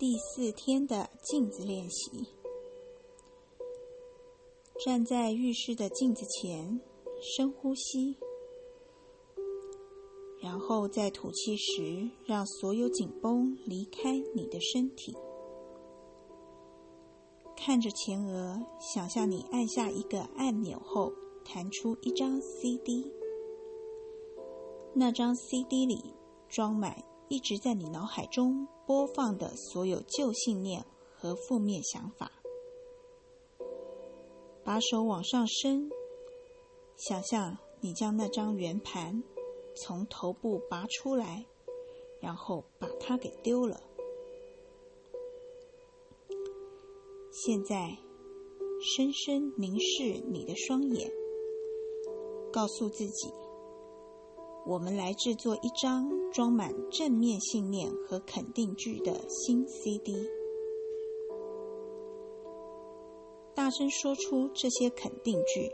第四天的镜子练习。站在浴室的镜子前，深呼吸，然后在吐气时，让所有紧绷离开你的身体。看着前额，想象你按下一个按钮后，弹出一张 CD。那张 CD 里装满一直在你脑海中播放的所有旧信念和负面想法。把手往上伸，想象你将那张圆盘从头部拔出来，然后把它给丢了。现在，深深凝视你的双眼，告诉自己：我们来制作一张装满正面信念和肯定句的新 CD。大声说出这些肯定句：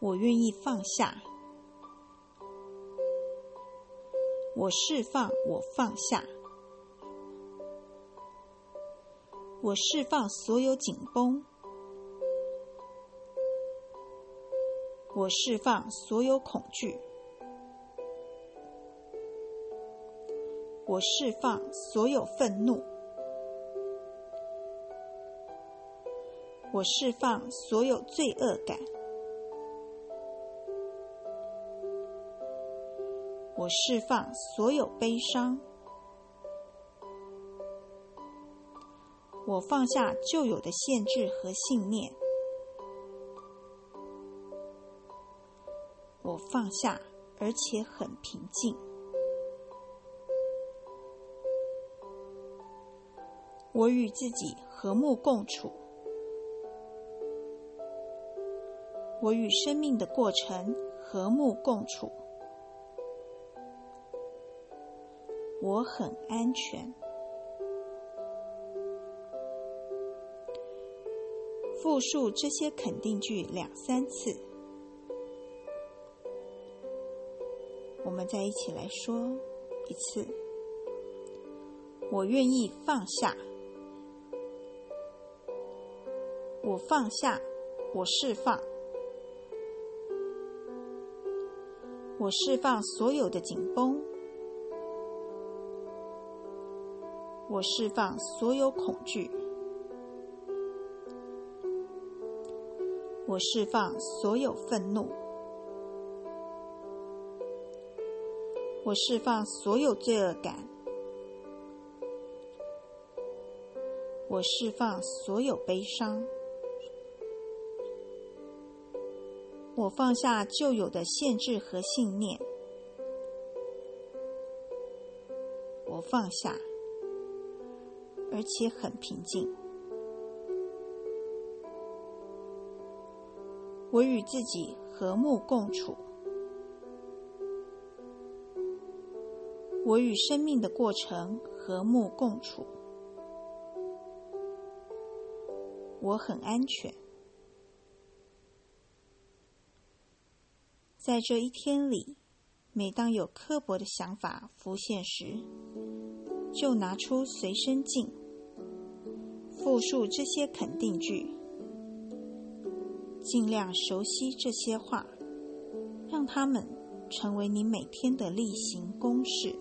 我愿意放下，我释放，我放下。我释放所有紧绷，我释放所有恐惧，我释放所有愤怒，我释放所有罪恶感，我释放所有悲伤。我放下旧有的限制和信念，我放下，而且很平静。我与自己和睦共处，我与生命的过程和睦共处，我很安全。复述这些肯定句两三次，我们再一起来说一次。我愿意放下，我放下，我释放，我释放所有的紧绷，我释放所有恐惧。我释放所有愤怒，我释放所有罪恶感，我释放所有悲伤，我放下旧有的限制和信念，我放下，而且很平静。我与自己和睦共处，我与生命的过程和睦共处，我很安全。在这一天里，每当有刻薄的想法浮现时，就拿出随身镜，复述这些肯定句。尽量熟悉这些话，让他们成为你每天的例行公事。